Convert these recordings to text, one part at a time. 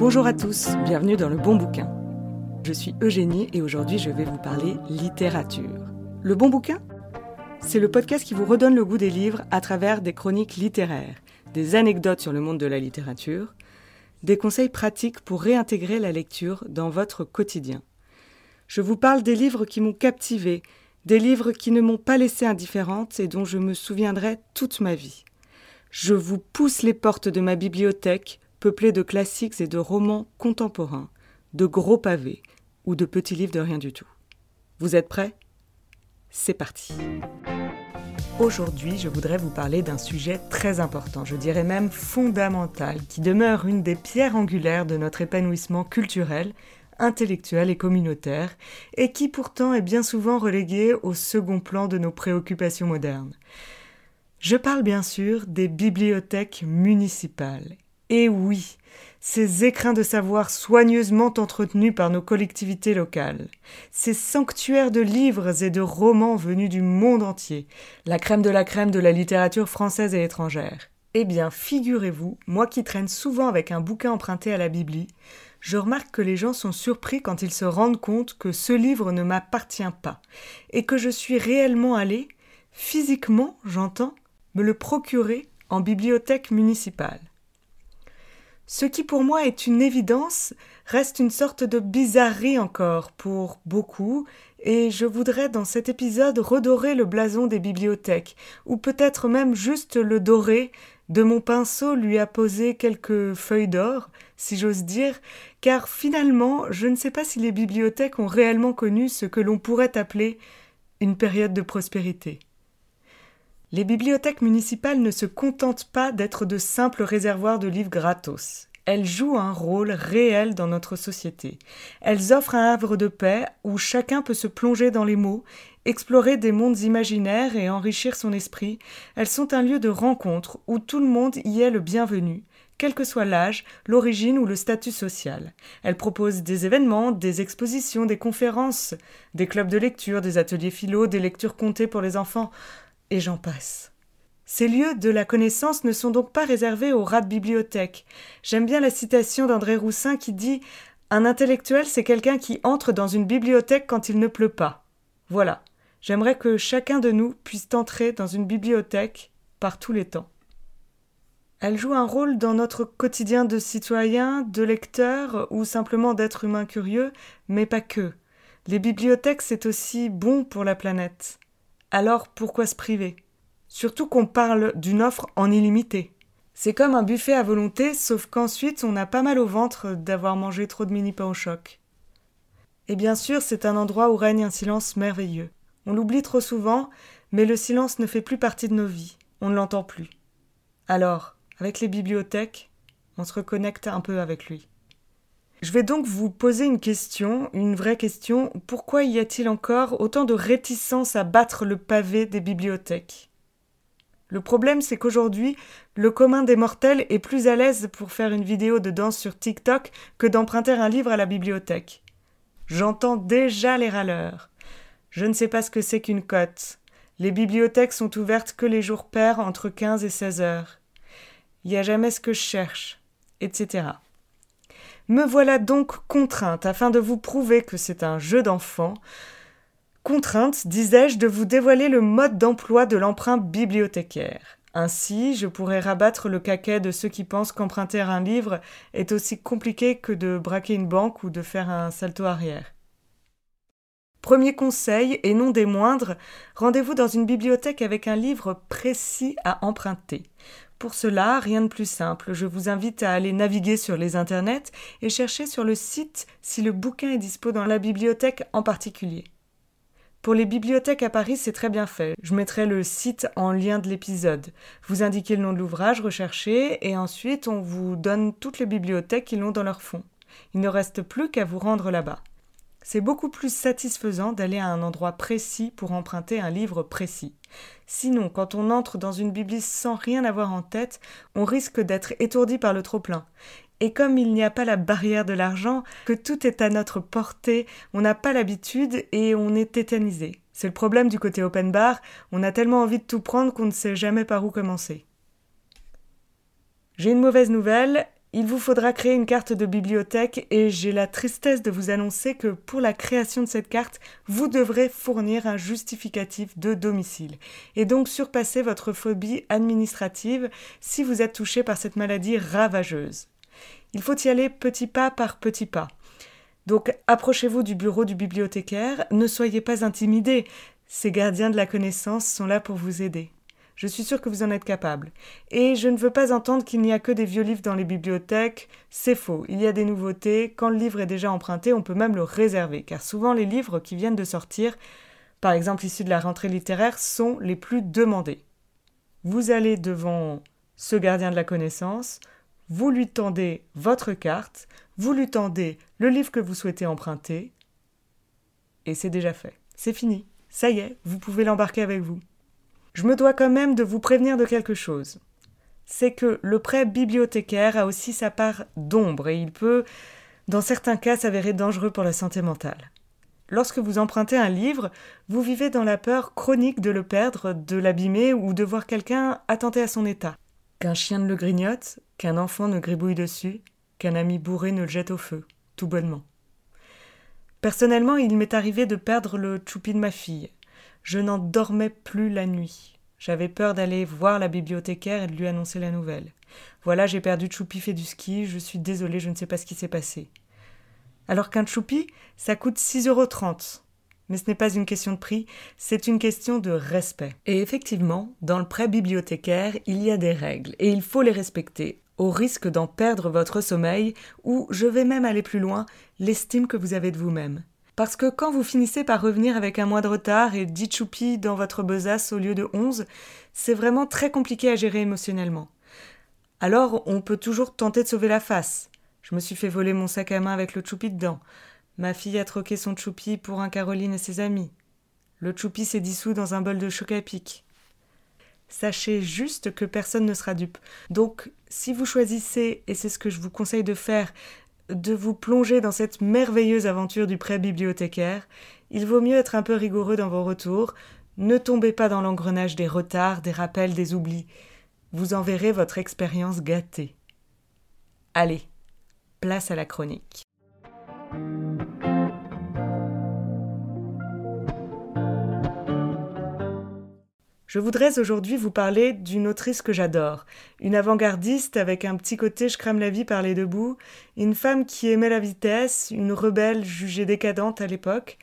Bonjour à tous, bienvenue dans le bon bouquin. Je suis Eugénie et aujourd'hui je vais vous parler littérature. Le bon bouquin? C'est le podcast qui vous redonne le goût des livres à travers des chroniques littéraires, des anecdotes sur le monde de la littérature, des conseils pratiques pour réintégrer la lecture dans votre quotidien. Je vous parle des livres qui m'ont captivé, des livres qui ne m'ont pas laissé indifférente et dont je me souviendrai toute ma vie. Je vous pousse les portes de ma bibliothèque, peuplée de classiques et de romans contemporains, de gros pavés ou de petits livres de rien du tout. Vous êtes prêts? C'est parti. Aujourd'hui, je voudrais vous parler d'un sujet très important, je dirais même fondamental, qui demeure une des pierres angulaires de notre épanouissement culturel, intellectuel et communautaire, et qui pourtant est bien souvent relégué au second plan de nos préoccupations modernes. Je parle bien sûr des bibliothèques municipales. Et oui, ces écrins de savoir soigneusement entretenus par nos collectivités locales, ces sanctuaires de livres et de romans venus du monde entier, la crème de la crème de la littérature française et étrangère. Eh bien, figurez-vous, moi qui traîne souvent avec un bouquin emprunté à la Bibli, je remarque que les gens sont surpris quand ils se rendent compte que ce livre ne m'appartient pas, et que je suis réellement allé, physiquement, j'entends, me le procurer en bibliothèque municipale. Ce qui pour moi est une évidence reste une sorte de bizarrerie encore pour beaucoup, et je voudrais dans cet épisode redorer le blason des bibliothèques, ou peut-être même juste le dorer, de mon pinceau lui apposer quelques feuilles d'or, si j'ose dire, car finalement je ne sais pas si les bibliothèques ont réellement connu ce que l'on pourrait appeler une période de prospérité. Les bibliothèques municipales ne se contentent pas d'être de simples réservoirs de livres gratos. Elles jouent un rôle réel dans notre société. Elles offrent un havre de paix où chacun peut se plonger dans les mots, explorer des mondes imaginaires et enrichir son esprit. Elles sont un lieu de rencontre où tout le monde y est le bienvenu, quel que soit l'âge, l'origine ou le statut social. Elles proposent des événements, des expositions, des conférences, des clubs de lecture, des ateliers philo, des lectures comptées pour les enfants et j'en passe. Ces lieux de la connaissance ne sont donc pas réservés aux rats de bibliothèque. J'aime bien la citation d'André Roussin qui dit Un intellectuel, c'est quelqu'un qui entre dans une bibliothèque quand il ne pleut pas. Voilà. J'aimerais que chacun de nous puisse entrer dans une bibliothèque par tous les temps. Elle joue un rôle dans notre quotidien de citoyen, de lecteur ou simplement d'être humain curieux, mais pas que. Les bibliothèques, c'est aussi bon pour la planète. Alors pourquoi se priver? Surtout qu'on parle d'une offre en illimité. C'est comme un buffet à volonté, sauf qu'ensuite on a pas mal au ventre d'avoir mangé trop de mini pains au choc. Et bien sûr, c'est un endroit où règne un silence merveilleux. On l'oublie trop souvent, mais le silence ne fait plus partie de nos vies. On ne l'entend plus. Alors, avec les bibliothèques, on se reconnecte un peu avec lui. Je vais donc vous poser une question, une vraie question. Pourquoi y a-t-il encore autant de réticence à battre le pavé des bibliothèques? Le problème, c'est qu'aujourd'hui, le commun des mortels est plus à l'aise pour faire une vidéo de danse sur TikTok que d'emprunter un livre à la bibliothèque. J'entends déjà les râleurs. Je ne sais pas ce que c'est qu'une cote. Les bibliothèques sont ouvertes que les jours pairs entre 15 et 16 heures. Il n'y a jamais ce que je cherche, etc. Me voilà donc contrainte, afin de vous prouver que c'est un jeu d'enfant, contrainte, disais-je, de vous dévoiler le mode d'emploi de l'emprunt bibliothécaire. Ainsi, je pourrais rabattre le caquet de ceux qui pensent qu'emprunter un livre est aussi compliqué que de braquer une banque ou de faire un salto arrière. Premier conseil, et non des moindres, rendez-vous dans une bibliothèque avec un livre précis à emprunter. Pour cela, rien de plus simple, je vous invite à aller naviguer sur les internets et chercher sur le site si le bouquin est dispo dans la bibliothèque en particulier. Pour les bibliothèques à Paris, c'est très bien fait. Je mettrai le site en lien de l'épisode. Vous indiquez le nom de l'ouvrage recherché et ensuite on vous donne toutes les bibliothèques qui l'ont dans leur fond. Il ne reste plus qu'à vous rendre là-bas. C'est beaucoup plus satisfaisant d'aller à un endroit précis pour emprunter un livre précis. Sinon, quand on entre dans une bibliothèque sans rien avoir en tête, on risque d'être étourdi par le trop-plein. Et comme il n'y a pas la barrière de l'argent, que tout est à notre portée, on n'a pas l'habitude et on est tétanisé. C'est le problème du côté open bar, on a tellement envie de tout prendre qu'on ne sait jamais par où commencer. J'ai une mauvaise nouvelle, Il vous faudra créer une carte de bibliothèque et j'ai la tristesse de vous annoncer que pour la création de cette carte, vous devrez fournir un justificatif de domicile et donc surpasser votre phobie administrative si vous êtes touché par cette maladie ravageuse. Il faut y aller petit pas par petit pas. Donc approchez-vous du bureau du bibliothécaire, ne soyez pas intimidés, ces gardiens de la connaissance sont là pour vous aider. Je suis sûre que vous en êtes capable. Et je ne veux pas entendre qu'il n'y a que des vieux livres dans les bibliothèques. C'est faux. Il y a des nouveautés. Quand le livre est déjà emprunté, on peut même le réserver, car souvent les livres qui viennent de sortir, par exemple issus de la rentrée littéraire, sont les plus demandés. Vous allez devant ce gardien de la connaissance, vous lui tendez votre carte, vous lui tendez le livre que vous souhaitez emprunter, et c'est déjà fait. C'est fini. Ça y est, vous pouvez l'embarquer avec vous. Je me dois quand même de vous prévenir de quelque chose. C'est que le prêt bibliothécaire a aussi sa part d'ombre et il peut, dans certains cas, s'avérer dangereux pour la santé mentale. Lorsque vous empruntez un livre, vous vivez dans la peur chronique de le perdre, de l'abîmer ou de voir quelqu'un attenter à son état. Qu'un chien ne le grignote, qu'un enfant ne gribouille dessus, qu'un ami bourré ne le jette au feu, tout bonnement. Personnellement, il m'est arrivé de perdre le choupi de ma fille. Je n'en dormais plus la nuit. J'avais peur d'aller voir la bibliothécaire et de lui annoncer la nouvelle. Voilà, j'ai perdu Choupi fait du ski, je suis désolée, je ne sais pas ce qui s'est passé. Alors qu'un Choupi, ça coûte 6,30 euros. Mais ce n'est pas une question de prix, c'est une question de respect. Et effectivement, dans le prêt bibliothécaire, il y a des règles, et il faut les respecter, au risque d'en perdre votre sommeil, ou, je vais même aller plus loin, l'estime que vous avez de vous-même. Parce que quand vous finissez par revenir avec un mois de retard et 10 choupis dans votre besace au lieu de 11, c'est vraiment très compliqué à gérer émotionnellement. Alors, on peut toujours tenter de sauver la face. Je me suis fait voler mon sac à main avec le choupi dedans. Ma fille a troqué son choupi pour un Caroline et ses amis. Le choupi s'est dissous dans un bol de choc à pic. Sachez juste que personne ne sera dupe. Donc, si vous choisissez, et c'est ce que je vous conseille de faire, de vous plonger dans cette merveilleuse aventure du prêt bibliothécaire, il vaut mieux être un peu rigoureux dans vos retours, ne tombez pas dans l'engrenage des retards, des rappels, des oublis. Vous en verrez votre expérience gâtée. Allez, place à la chronique. Je voudrais aujourd'hui vous parler d'une autrice que j'adore, une avant-gardiste avec un petit côté je crame la vie par les deux bouts, une femme qui aimait la vitesse, une rebelle jugée décadente à l'époque,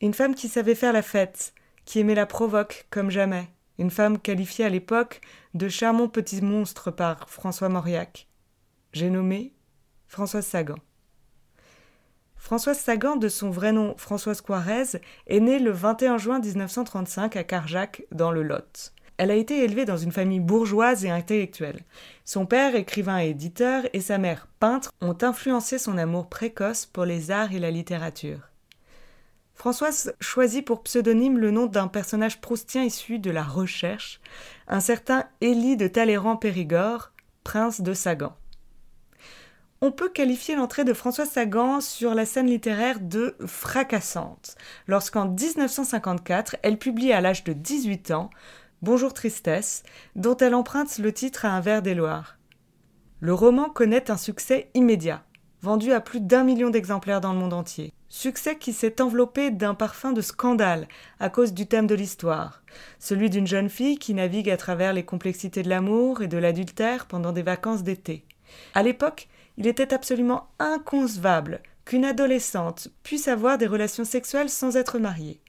une femme qui savait faire la fête, qui aimait la provoque comme jamais, une femme qualifiée à l'époque de charmant petit monstre par François Mauriac. J'ai nommé Françoise Sagan. Françoise Sagan, de son vrai nom Françoise Coirez, est née le 21 juin 1935 à Carjac, dans le Lot. Elle a été élevée dans une famille bourgeoise et intellectuelle. Son père, écrivain et éditeur, et sa mère, peintre, ont influencé son amour précoce pour les arts et la littérature. Françoise choisit pour pseudonyme le nom d'un personnage proustien issu de la recherche, un certain Élie de Talleyrand-Périgord, prince de Sagan on peut qualifier l'entrée de François Sagan sur la scène littéraire de fracassante, lorsqu'en 1954, elle publie à l'âge de 18 ans Bonjour Tristesse, dont elle emprunte le titre à un vers des Loirs. Le roman connaît un succès immédiat, vendu à plus d'un million d'exemplaires dans le monde entier. Succès qui s'est enveloppé d'un parfum de scandale à cause du thème de l'histoire, celui d'une jeune fille qui navigue à travers les complexités de l'amour et de l'adultère pendant des vacances d'été. À l'époque, il était absolument inconcevable qu'une adolescente puisse avoir des relations sexuelles sans être mariée.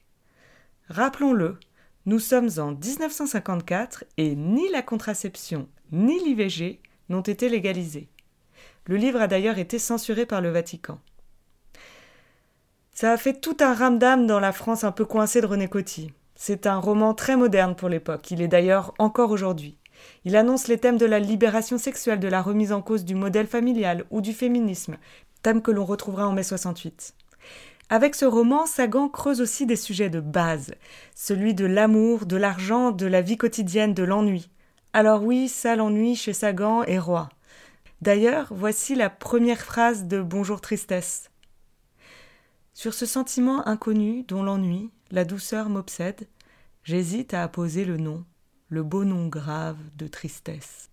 Rappelons-le, nous sommes en 1954 et ni la contraception ni l'IVG n'ont été légalisés. Le livre a d'ailleurs été censuré par le Vatican. Ça a fait tout un ramdam dans la France un peu coincée de René Coty. C'est un roman très moderne pour l'époque, il est d'ailleurs encore aujourd'hui. Il annonce les thèmes de la libération sexuelle, de la remise en cause du modèle familial ou du féminisme, thèmes que l'on retrouvera en mai 68. Avec ce roman, Sagan creuse aussi des sujets de base, celui de l'amour, de l'argent, de la vie quotidienne, de l'ennui. Alors oui, ça l'ennui chez Sagan est roi. D'ailleurs, voici la première phrase de Bonjour Tristesse. Sur ce sentiment inconnu dont l'ennui, la douceur m'obsède, j'hésite à apposer le nom le beau nom grave de tristesse.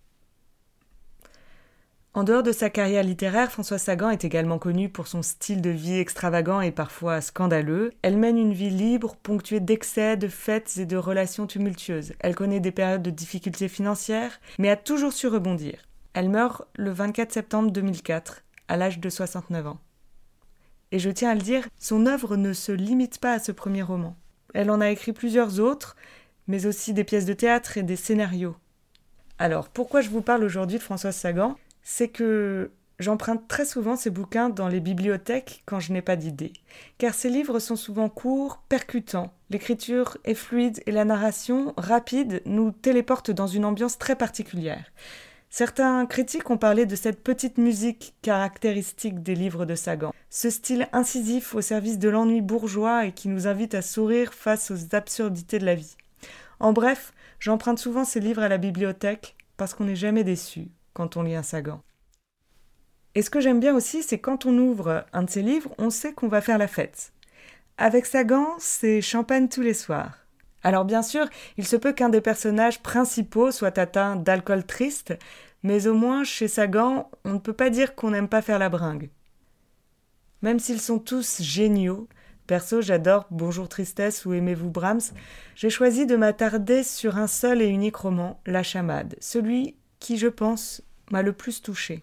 En dehors de sa carrière littéraire, Françoise Sagan est également connue pour son style de vie extravagant et parfois scandaleux. Elle mène une vie libre, ponctuée d'excès, de fêtes et de relations tumultueuses. Elle connaît des périodes de difficultés financières, mais a toujours su rebondir. Elle meurt le 24 septembre 2004, à l'âge de 69 ans. Et je tiens à le dire, son œuvre ne se limite pas à ce premier roman. Elle en a écrit plusieurs autres, mais aussi des pièces de théâtre et des scénarios. Alors, pourquoi je vous parle aujourd'hui de Françoise Sagan? C'est que j'emprunte très souvent ces bouquins dans les bibliothèques quand je n'ai pas d'idée, car ces livres sont souvent courts, percutants. L'écriture est fluide et la narration, rapide, nous téléporte dans une ambiance très particulière. Certains critiques ont parlé de cette petite musique caractéristique des livres de Sagan, ce style incisif au service de l'ennui bourgeois et qui nous invite à sourire face aux absurdités de la vie. En bref, j'emprunte souvent ces livres à la bibliothèque parce qu'on n'est jamais déçu, quand on lit un Sagan. Et ce que j'aime bien aussi, c'est quand on ouvre un de ses livres, on sait qu'on va faire la fête. Avec Sagan, c'est champagne tous les soirs. Alors bien sûr, il se peut qu'un des personnages principaux soit atteint d'alcool triste, mais au moins chez Sagan, on ne peut pas dire qu'on n'aime pas faire la bringue. Même s'ils sont tous géniaux, perso j'adore Bonjour Tristesse ou Aimez-vous Brahms, j'ai choisi de m'attarder sur un seul et unique roman, La Chamade, celui qui, je pense, m'a le plus touché.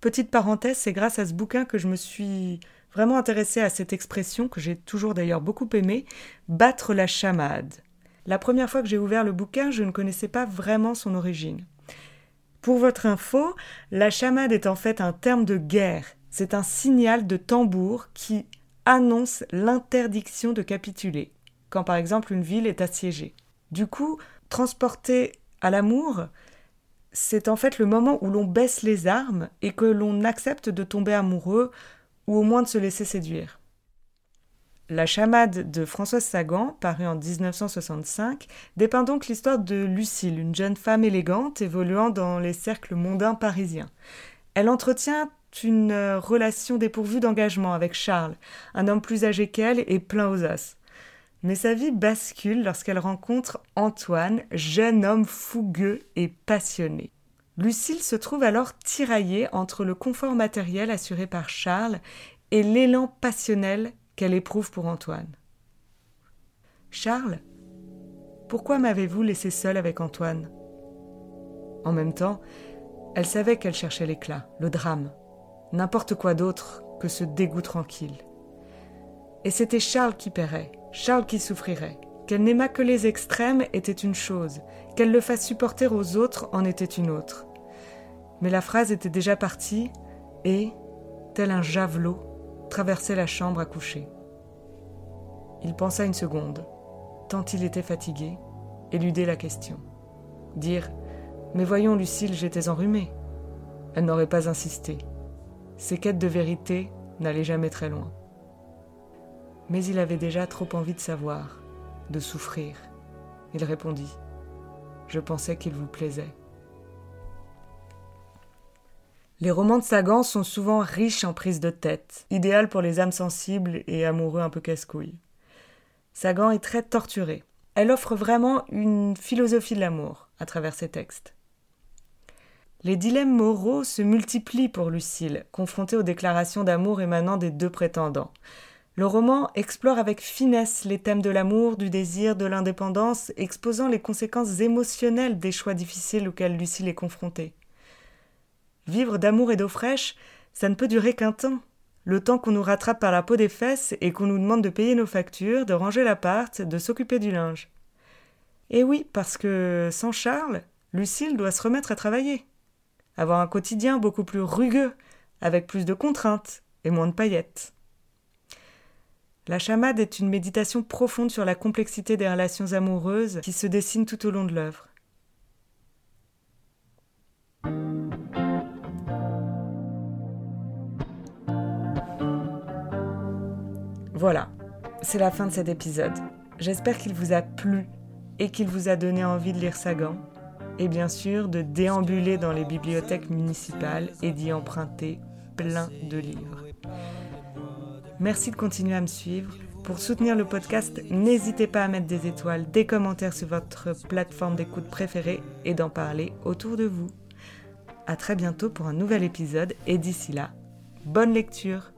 Petite parenthèse, c'est grâce à ce bouquin que je me suis vraiment intéressée à cette expression que j'ai toujours d'ailleurs beaucoup aimée, battre la chamade. La première fois que j'ai ouvert le bouquin, je ne connaissais pas vraiment son origine. Pour votre info, la chamade est en fait un terme de guerre. C'est un signal de tambour qui annonce l'interdiction de capituler, quand par exemple une ville est assiégée. Du coup, transporter à l'amour, c'est en fait le moment où l'on baisse les armes et que l'on accepte de tomber amoureux ou au moins de se laisser séduire. La chamade de Françoise Sagan, parue en 1965, dépeint donc l'histoire de Lucille, une jeune femme élégante évoluant dans les cercles mondains parisiens. Elle entretient une relation dépourvue d'engagement avec Charles, un homme plus âgé qu'elle et plein aux as. Mais sa vie bascule lorsqu'elle rencontre Antoine, jeune homme fougueux et passionné. Lucille se trouve alors tiraillée entre le confort matériel assuré par Charles et l'élan passionnel qu'elle éprouve pour Antoine. Charles, pourquoi m'avez-vous laissé seule avec Antoine? En même temps, elle savait qu'elle cherchait l'éclat, le drame, n'importe quoi d'autre que ce dégoût tranquille. Et c'était Charles qui paierait, Charles qui souffrirait. Qu'elle n'aimât que les extrêmes était une chose, qu'elle le fasse supporter aux autres en était une autre. Mais la phrase était déjà partie et, tel un javelot, traversait la chambre à coucher. Il pensa une seconde, tant il était fatigué, éluder la question. Dire Mais voyons, Lucille, j'étais enrhumée. Elle n'aurait pas insisté. Ses quêtes de vérité n'allaient jamais très loin mais il avait déjà trop envie de savoir, de souffrir. Il répondit Je pensais qu'il vous plaisait. Les romans de Sagan sont souvent riches en prises de tête, idéales pour les âmes sensibles et amoureux un peu casse-couilles. Sagan est très torturé. Elle offre vraiment une philosophie de l'amour à travers ses textes. Les dilemmes moraux se multiplient pour Lucille, confrontée aux déclarations d'amour émanant des deux prétendants. Le roman explore avec finesse les thèmes de l'amour, du désir, de l'indépendance, exposant les conséquences émotionnelles des choix difficiles auxquels Lucille est confrontée. Vivre d'amour et d'eau fraîche, ça ne peut durer qu'un temps. Le temps qu'on nous rattrape par la peau des fesses et qu'on nous demande de payer nos factures, de ranger l'appart, de s'occuper du linge. Et oui, parce que sans Charles, Lucille doit se remettre à travailler. Avoir un quotidien beaucoup plus rugueux, avec plus de contraintes et moins de paillettes. La chamade est une méditation profonde sur la complexité des relations amoureuses qui se dessinent tout au long de l'œuvre. Voilà, c'est la fin de cet épisode. J'espère qu'il vous a plu et qu'il vous a donné envie de lire Sagan et bien sûr de déambuler dans les bibliothèques municipales et d'y emprunter plein de livres. Merci de continuer à me suivre. Pour soutenir le podcast, n'hésitez pas à mettre des étoiles, des commentaires sur votre plateforme d'écoute préférée et d'en parler autour de vous. À très bientôt pour un nouvel épisode et d'ici là, bonne lecture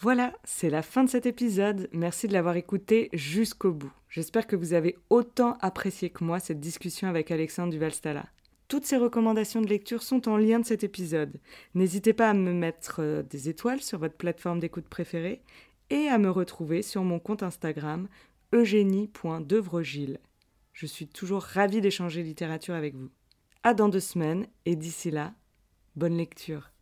Voilà, c'est la fin de cet épisode. Merci de l'avoir écouté jusqu'au bout. J'espère que vous avez autant apprécié que moi cette discussion avec Alexandre Duval-Stala. Toutes ces recommandations de lecture sont en lien de cet épisode. N'hésitez pas à me mettre euh, des étoiles sur votre plateforme d'écoute préférée et à me retrouver sur mon compte Instagram eugénie.devrogile. Je suis toujours ravie d'échanger littérature avec vous. À dans deux semaines et d'ici là, bonne lecture.